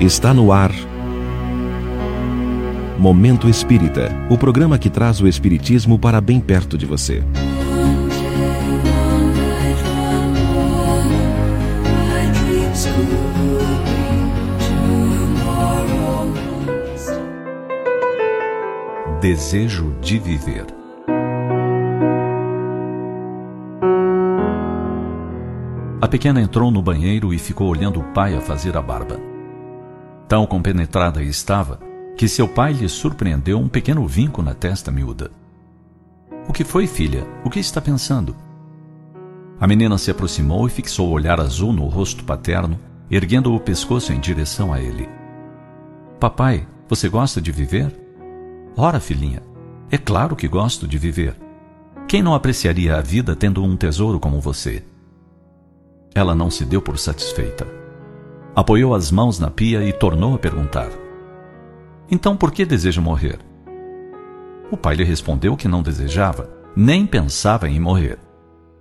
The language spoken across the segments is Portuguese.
Está no ar. Momento Espírita o programa que traz o Espiritismo para bem perto de você. Desejo de viver. A pequena entrou no banheiro e ficou olhando o pai a fazer a barba. Tão compenetrada estava que seu pai lhe surpreendeu um pequeno vinco na testa miúda. O que foi, filha? O que está pensando? A menina se aproximou e fixou o olhar azul no rosto paterno, erguendo o pescoço em direção a ele. Papai, você gosta de viver? Ora, filhinha, é claro que gosto de viver. Quem não apreciaria a vida tendo um tesouro como você? Ela não se deu por satisfeita. Apoiou as mãos na pia e tornou a perguntar: Então por que deseja morrer? O pai lhe respondeu que não desejava, nem pensava em morrer.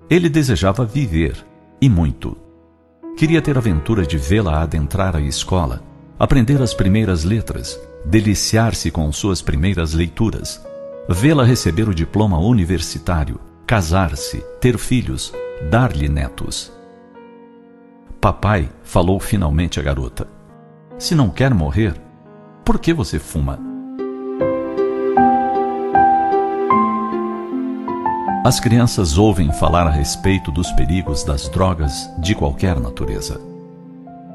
Ele desejava viver, e muito. Queria ter a aventura de vê-la adentrar a escola, aprender as primeiras letras, deliciar-se com suas primeiras leituras, vê-la receber o diploma universitário, casar-se, ter filhos, dar-lhe netos. Papai, falou finalmente a garota. Se não quer morrer, por que você fuma? As crianças ouvem falar a respeito dos perigos das drogas de qualquer natureza.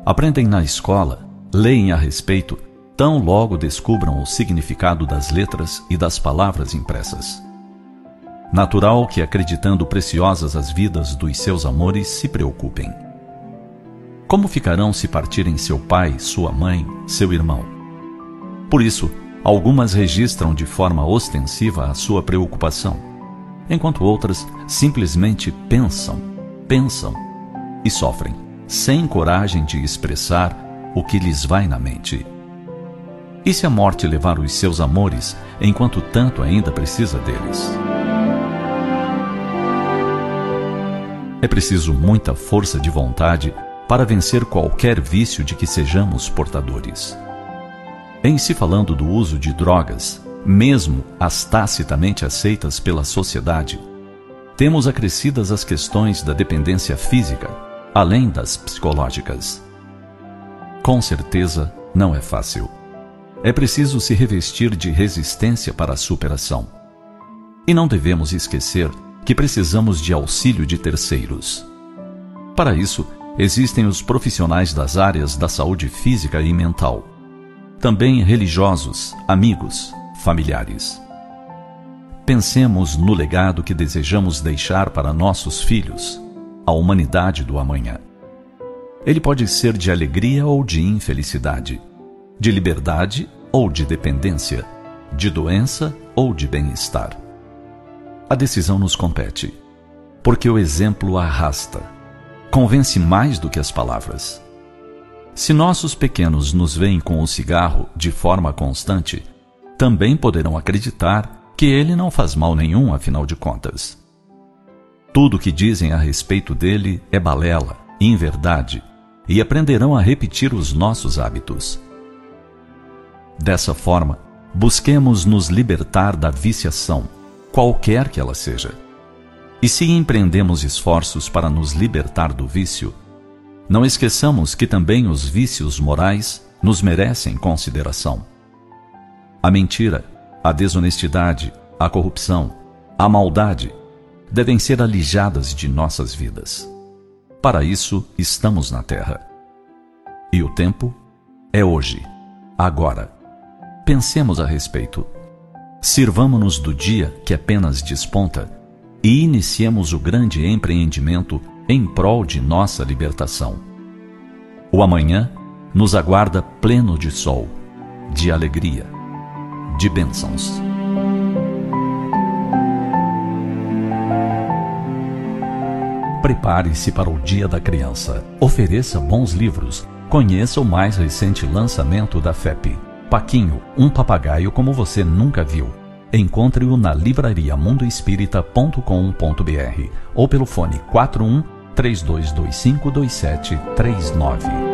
Aprendem na escola, leem a respeito, tão logo descubram o significado das letras e das palavras impressas. Natural que, acreditando preciosas as vidas dos seus amores, se preocupem. Como ficarão se partirem seu pai, sua mãe, seu irmão? Por isso, algumas registram de forma ostensiva a sua preocupação, enquanto outras simplesmente pensam, pensam e sofrem, sem coragem de expressar o que lhes vai na mente. E se a morte levar os seus amores, enquanto tanto ainda precisa deles? É preciso muita força de vontade para vencer qualquer vício de que sejamos portadores. Em se falando do uso de drogas, mesmo as tacitamente aceitas pela sociedade, temos acrescidas as questões da dependência física, além das psicológicas. Com certeza, não é fácil. É preciso se revestir de resistência para a superação. E não devemos esquecer que precisamos de auxílio de terceiros. Para isso, existem os profissionais das áreas da saúde física e mental. Também religiosos, amigos, familiares. Pensemos no legado que desejamos deixar para nossos filhos, a humanidade do amanhã. Ele pode ser de alegria ou de infelicidade, de liberdade ou de dependência, de doença ou de bem-estar. A decisão nos compete, porque o exemplo arrasta convence mais do que as palavras. Se nossos pequenos nos veem com o cigarro de forma constante, também poderão acreditar que ele não faz mal nenhum, afinal de contas. Tudo o que dizem a respeito dele é balela, inverdade, e aprenderão a repetir os nossos hábitos. Dessa forma, busquemos nos libertar da viciação, qualquer que ela seja. E se empreendemos esforços para nos libertar do vício, não esqueçamos que também os vícios morais nos merecem consideração. A mentira, a desonestidade, a corrupção, a maldade devem ser alijadas de nossas vidas. Para isso estamos na Terra. E o tempo é hoje, agora. Pensemos a respeito. Sirvamo-nos do dia que apenas desponta e iniciemos o grande empreendimento em prol de nossa libertação. O amanhã nos aguarda pleno de sol, de alegria, de bênçãos. Prepare-se para o Dia da Criança. Ofereça bons livros. Conheça o mais recente lançamento da FEP. Paquinho, um papagaio como você nunca viu Encontre-o na livraria mundoespírita.com.br ou pelo fone 41 3225 2739.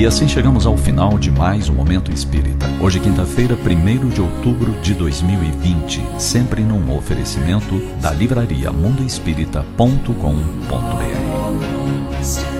E assim chegamos ao final de mais um Momento Espírita. Hoje, quinta-feira, 1 de outubro de 2020, sempre num oferecimento da livraria mundoespírita.com.br.